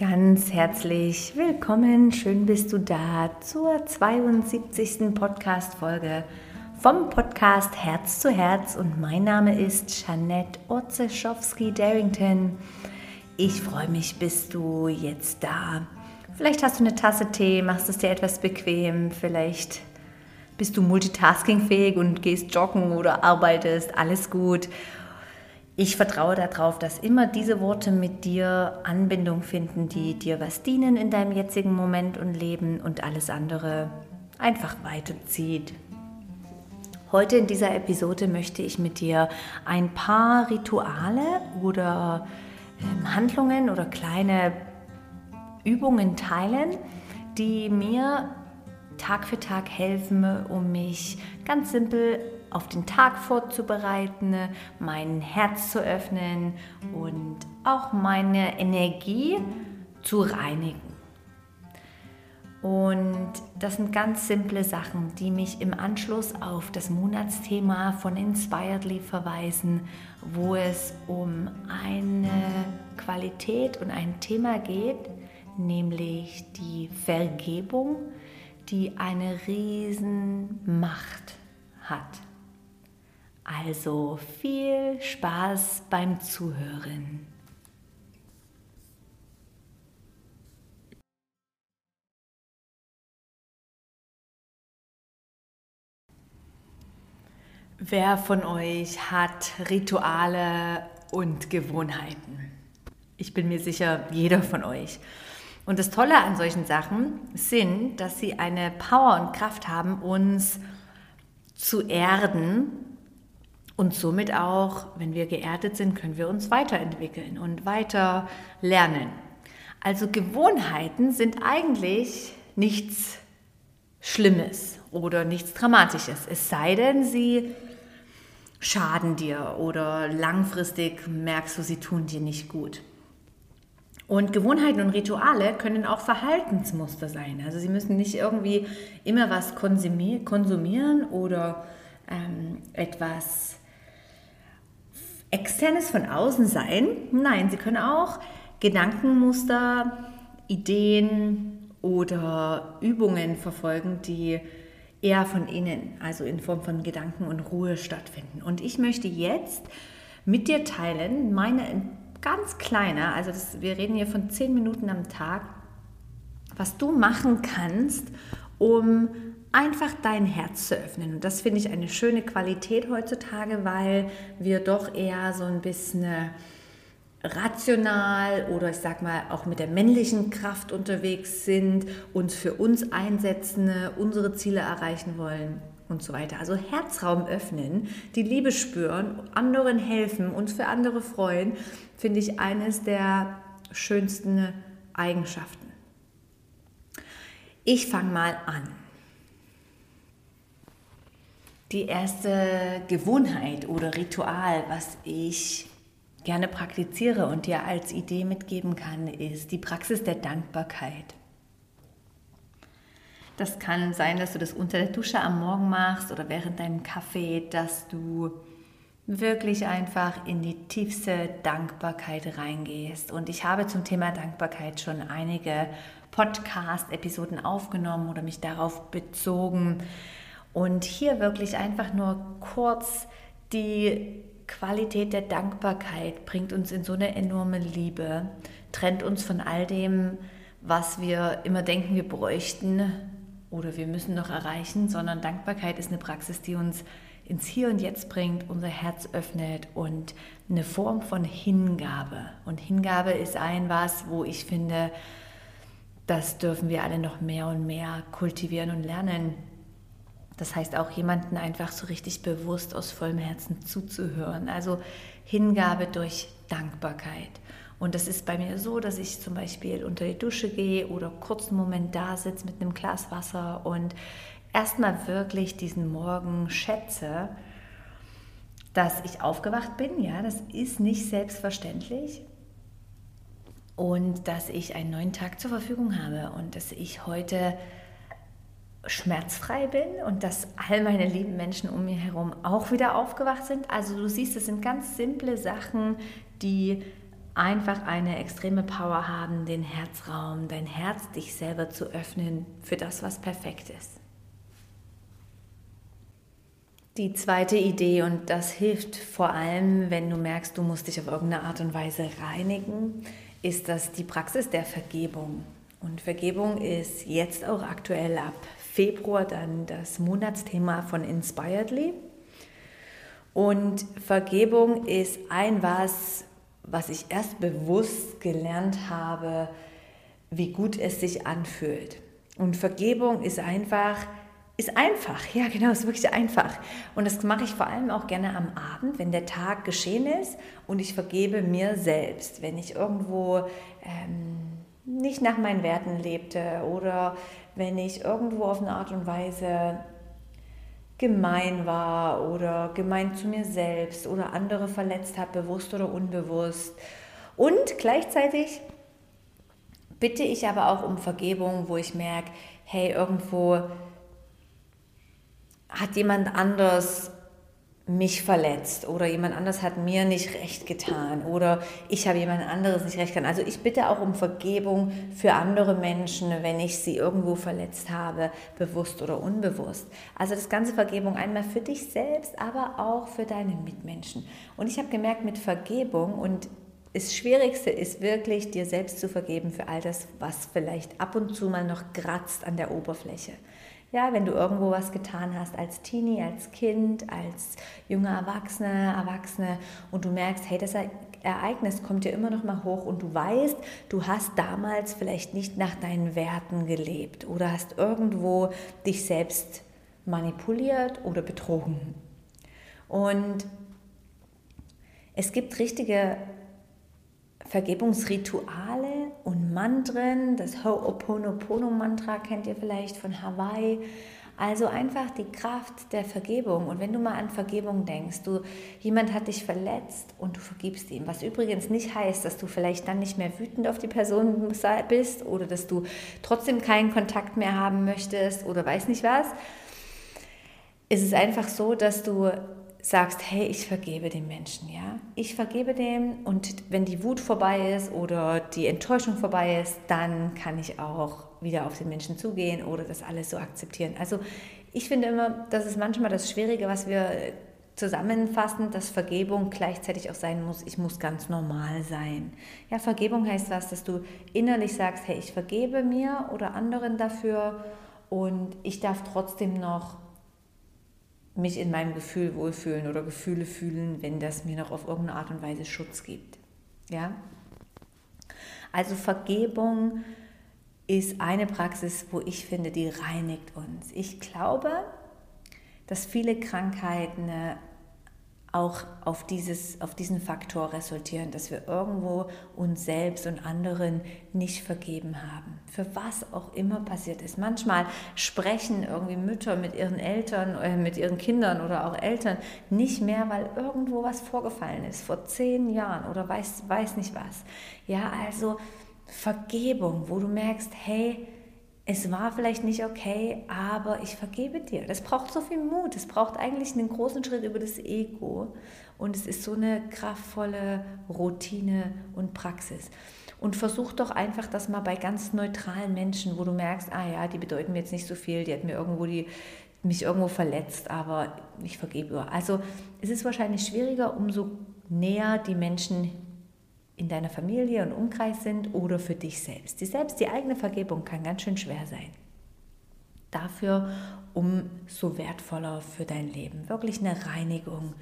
Ganz herzlich willkommen, schön bist du da zur 72. Podcast-Folge vom Podcast Herz zu Herz und mein Name ist Janette Orzeschowski-Darrington. Ich freue mich, bist du jetzt da. Vielleicht hast du eine Tasse Tee, machst es dir etwas bequem, vielleicht bist du multitaskingfähig und gehst joggen oder arbeitest, alles gut. Ich vertraue darauf, dass immer diese Worte mit dir Anbindung finden, die dir was dienen in deinem jetzigen Moment und Leben und alles andere einfach weiterzieht. Heute in dieser Episode möchte ich mit dir ein paar Rituale oder ähm, Handlungen oder kleine Übungen teilen, die mir Tag für Tag helfen, um mich ganz simpel auf den Tag vorzubereiten, mein Herz zu öffnen und auch meine Energie zu reinigen. Und das sind ganz simple Sachen, die mich im Anschluss auf das Monatsthema von Inspiredly verweisen, wo es um eine Qualität und ein Thema geht, nämlich die Vergebung, die eine riesen Macht hat. Also viel Spaß beim Zuhören. Wer von euch hat Rituale und Gewohnheiten? Ich bin mir sicher, jeder von euch. Und das Tolle an solchen Sachen sind, dass sie eine Power und Kraft haben, uns zu erden und somit auch, wenn wir geerdet sind, können wir uns weiterentwickeln und weiter lernen. Also Gewohnheiten sind eigentlich nichts Schlimmes oder nichts Dramatisches, es sei denn, sie schaden dir oder langfristig merkst du, sie tun dir nicht gut. Und Gewohnheiten und Rituale können auch Verhaltensmuster sein. Also sie müssen nicht irgendwie immer was konsumieren oder ähm, etwas Externes von außen sein. Nein, sie können auch Gedankenmuster, Ideen oder Übungen verfolgen, die eher von innen, also in Form von Gedanken und Ruhe stattfinden. Und ich möchte jetzt mit dir teilen, meine ganz kleine, also das, wir reden hier von zehn Minuten am Tag, was du machen kannst, um einfach dein Herz zu öffnen. Und das finde ich eine schöne Qualität heutzutage, weil wir doch eher so ein bisschen rational oder ich sag mal auch mit der männlichen Kraft unterwegs sind, uns für uns einsetzen, unsere Ziele erreichen wollen und so weiter. Also Herzraum öffnen, die Liebe spüren, anderen helfen, uns für andere freuen, finde ich eines der schönsten Eigenschaften. Ich fange mal an. Die erste Gewohnheit oder Ritual, was ich gerne praktiziere und dir als Idee mitgeben kann, ist die Praxis der Dankbarkeit. Das kann sein, dass du das unter der Dusche am Morgen machst oder während deinem Kaffee, dass du wirklich einfach in die tiefste Dankbarkeit reingehst. Und ich habe zum Thema Dankbarkeit schon einige Podcast-Episoden aufgenommen oder mich darauf bezogen. Und hier wirklich einfach nur kurz die Qualität der Dankbarkeit bringt uns in so eine enorme Liebe, trennt uns von all dem, was wir immer denken, wir bräuchten oder wir müssen noch erreichen, sondern Dankbarkeit ist eine Praxis, die uns ins Hier und Jetzt bringt, unser Herz öffnet und eine Form von Hingabe. Und Hingabe ist ein was, wo ich finde, das dürfen wir alle noch mehr und mehr kultivieren und lernen. Das heißt auch jemanden einfach so richtig bewusst aus vollem Herzen zuzuhören. Also Hingabe durch Dankbarkeit. Und das ist bei mir so, dass ich zum Beispiel unter die Dusche gehe oder kurz einen Moment da sitze mit einem Glas Wasser und erstmal wirklich diesen Morgen schätze, dass ich aufgewacht bin. Ja, das ist nicht selbstverständlich. Und dass ich einen neuen Tag zur Verfügung habe und dass ich heute schmerzfrei bin und dass all meine lieben Menschen um mir herum auch wieder aufgewacht sind. Also du siehst, es sind ganz simple Sachen, die einfach eine extreme Power haben, den Herzraum, dein Herz, dich selber zu öffnen für das, was perfekt ist. Die zweite Idee, und das hilft vor allem, wenn du merkst, du musst dich auf irgendeine Art und Weise reinigen, ist das die Praxis der Vergebung. Und Vergebung ist jetzt auch aktuell ab Februar dann das Monatsthema von Inspiredly. Und Vergebung ist ein was, was ich erst bewusst gelernt habe, wie gut es sich anfühlt. Und Vergebung ist einfach, ist einfach, ja genau, ist wirklich einfach. Und das mache ich vor allem auch gerne am Abend, wenn der Tag geschehen ist und ich vergebe mir selbst, wenn ich irgendwo ähm, nicht nach meinen Werten lebte oder wenn ich irgendwo auf eine Art und Weise gemein war oder gemein zu mir selbst oder andere verletzt habe, bewusst oder unbewusst. Und gleichzeitig bitte ich aber auch um Vergebung, wo ich merke, hey, irgendwo hat jemand anders mich verletzt oder jemand anders hat mir nicht recht getan oder ich habe jemand anderes nicht recht getan. Also ich bitte auch um Vergebung für andere Menschen, wenn ich sie irgendwo verletzt habe, bewusst oder unbewusst. Also das ganze Vergebung einmal für dich selbst, aber auch für deine Mitmenschen. Und ich habe gemerkt, mit Vergebung und das Schwierigste ist wirklich, dir selbst zu vergeben für all das, was vielleicht ab und zu mal noch kratzt an der Oberfläche. Ja, wenn du irgendwo was getan hast als Teenie, als Kind, als junger Erwachsener, Erwachsene und du merkst, hey, das Ereignis kommt dir immer noch mal hoch und du weißt, du hast damals vielleicht nicht nach deinen Werten gelebt oder hast irgendwo dich selbst manipuliert oder betrogen. Und es gibt richtige Vergebungsrituale Mantren. Das Ho'oponopono-Mantra kennt ihr vielleicht von Hawaii. Also einfach die Kraft der Vergebung. Und wenn du mal an Vergebung denkst, du, jemand hat dich verletzt und du vergibst ihm, was übrigens nicht heißt, dass du vielleicht dann nicht mehr wütend auf die Person bist oder dass du trotzdem keinen Kontakt mehr haben möchtest oder weiß nicht was. Es ist einfach so, dass du sagst, hey, ich vergebe dem Menschen, ja. Ich vergebe dem und wenn die Wut vorbei ist oder die Enttäuschung vorbei ist, dann kann ich auch wieder auf den Menschen zugehen oder das alles so akzeptieren. Also ich finde immer, das ist manchmal das Schwierige, was wir zusammenfassen, dass Vergebung gleichzeitig auch sein muss, ich muss ganz normal sein. Ja, Vergebung heißt was, dass du innerlich sagst, hey, ich vergebe mir oder anderen dafür und ich darf trotzdem noch mich in meinem Gefühl wohlfühlen oder Gefühle fühlen, wenn das mir noch auf irgendeine Art und Weise Schutz gibt. Ja? Also Vergebung ist eine Praxis, wo ich finde, die reinigt uns. Ich glaube, dass viele Krankheiten auch auf, dieses, auf diesen Faktor resultieren, dass wir irgendwo uns selbst und anderen nicht vergeben haben. Für was auch immer passiert ist. Manchmal sprechen irgendwie Mütter mit ihren Eltern, äh, mit ihren Kindern oder auch Eltern nicht mehr, weil irgendwo was vorgefallen ist, vor zehn Jahren oder weiß, weiß nicht was. Ja, also Vergebung, wo du merkst, hey, es war vielleicht nicht okay, aber ich vergebe dir. Das braucht so viel Mut. Es braucht eigentlich einen großen Schritt über das Ego. Und es ist so eine kraftvolle Routine und Praxis. Und versuch doch einfach das mal bei ganz neutralen Menschen, wo du merkst, ah ja, die bedeuten mir jetzt nicht so viel, die hat mir irgendwo die, mich irgendwo verletzt, aber ich vergebe. Also es ist wahrscheinlich schwieriger, umso näher die Menschen in deiner Familie und Umkreis sind oder für dich selbst. Die selbst, die eigene Vergebung kann ganz schön schwer sein. Dafür umso wertvoller für dein Leben, wirklich eine Reinigung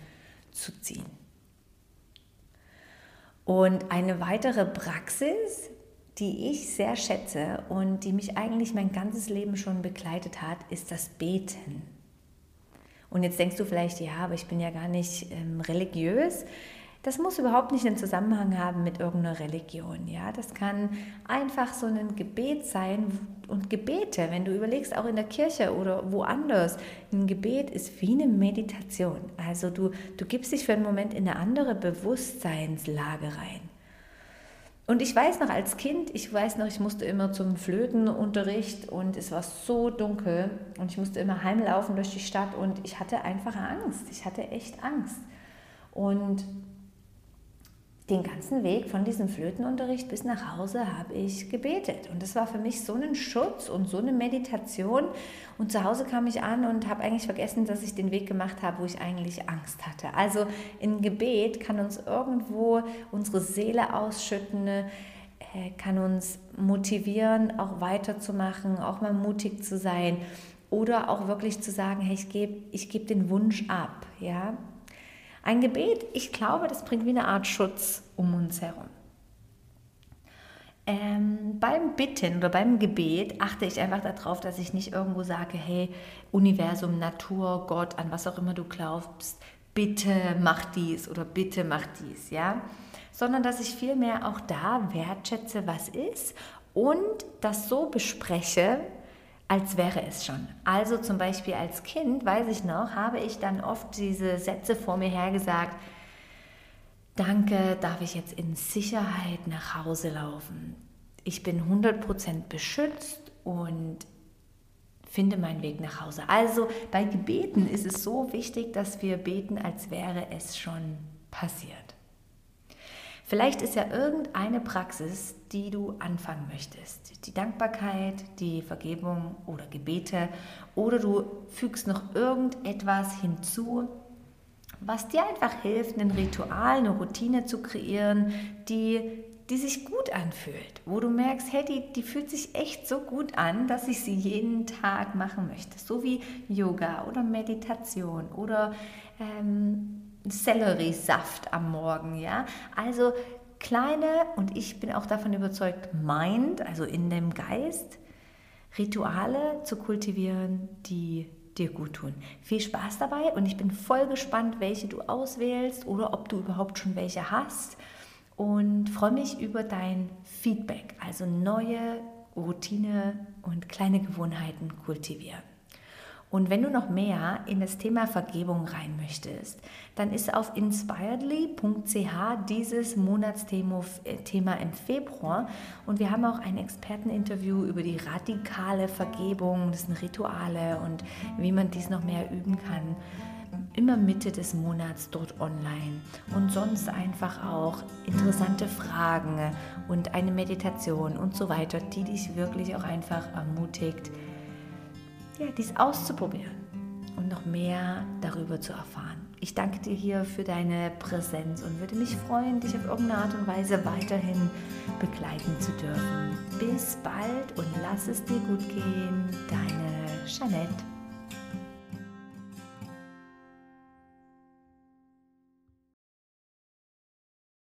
zu ziehen. Und eine weitere Praxis, die ich sehr schätze und die mich eigentlich mein ganzes Leben schon begleitet hat, ist das Beten. Und jetzt denkst du vielleicht, ja, aber ich bin ja gar nicht ähm, religiös. Das muss überhaupt nicht einen Zusammenhang haben mit irgendeiner Religion. Ja, das kann einfach so ein Gebet sein und Gebete, wenn du überlegst, auch in der Kirche oder woanders, ein Gebet ist wie eine Meditation. Also du, du gibst dich für einen Moment in eine andere Bewusstseinslage rein. Und ich weiß noch als Kind, ich weiß noch, ich musste immer zum Flötenunterricht und es war so dunkel und ich musste immer heimlaufen durch die Stadt und ich hatte einfach Angst. Ich hatte echt Angst. Und den ganzen Weg von diesem Flötenunterricht bis nach Hause habe ich gebetet. Und das war für mich so ein Schutz und so eine Meditation. Und zu Hause kam ich an und habe eigentlich vergessen, dass ich den Weg gemacht habe, wo ich eigentlich Angst hatte. Also ein Gebet kann uns irgendwo unsere Seele ausschütten, äh, kann uns motivieren, auch weiterzumachen, auch mal mutig zu sein. Oder auch wirklich zu sagen, hey, ich gebe ich geb den Wunsch ab. Ja? Ein Gebet, ich glaube, das bringt wie eine Art Schutz um uns herum. Ähm, beim Bitten oder beim Gebet achte ich einfach darauf, dass ich nicht irgendwo sage, hey, Universum, Natur, Gott, an was auch immer du glaubst, bitte mach dies oder bitte mach dies, ja, sondern dass ich vielmehr auch da wertschätze, was ist und das so bespreche, als wäre es schon. Also zum Beispiel als Kind, weiß ich noch, habe ich dann oft diese Sätze vor mir hergesagt, danke, darf ich jetzt in Sicherheit nach Hause laufen. Ich bin 100% beschützt und finde meinen Weg nach Hause. Also bei Gebeten ist es so wichtig, dass wir beten, als wäre es schon passiert. Vielleicht ist ja irgendeine Praxis, die du anfangen möchtest. Die Dankbarkeit, die Vergebung oder Gebete. Oder du fügst noch irgendetwas hinzu, was dir einfach hilft, ein Ritual, eine Routine zu kreieren, die, die sich gut anfühlt. Wo du merkst, hey, die, die fühlt sich echt so gut an, dass ich sie jeden Tag machen möchte. So wie Yoga oder Meditation oder... Ähm, Selleriesaft am Morgen, ja. Also kleine, und ich bin auch davon überzeugt, Mind, also in dem Geist, Rituale zu kultivieren, die dir gut tun. Viel Spaß dabei und ich bin voll gespannt, welche du auswählst oder ob du überhaupt schon welche hast und freue mich über dein Feedback, also neue Routine und kleine Gewohnheiten kultivieren. Und wenn du noch mehr in das Thema Vergebung rein möchtest, dann ist auf inspiredly.ch dieses Monatsthema äh, im Februar. Und wir haben auch ein Experteninterview über die radikale Vergebung, das sind Rituale und wie man dies noch mehr üben kann. Immer Mitte des Monats dort online. Und sonst einfach auch interessante Fragen und eine Meditation und so weiter, die dich wirklich auch einfach ermutigt, ja, dies auszuprobieren und noch mehr darüber zu erfahren. Ich danke dir hier für deine Präsenz und würde mich freuen, dich auf irgendeine Art und Weise weiterhin begleiten zu dürfen. Bis bald und lass es dir gut gehen, deine Jeanette.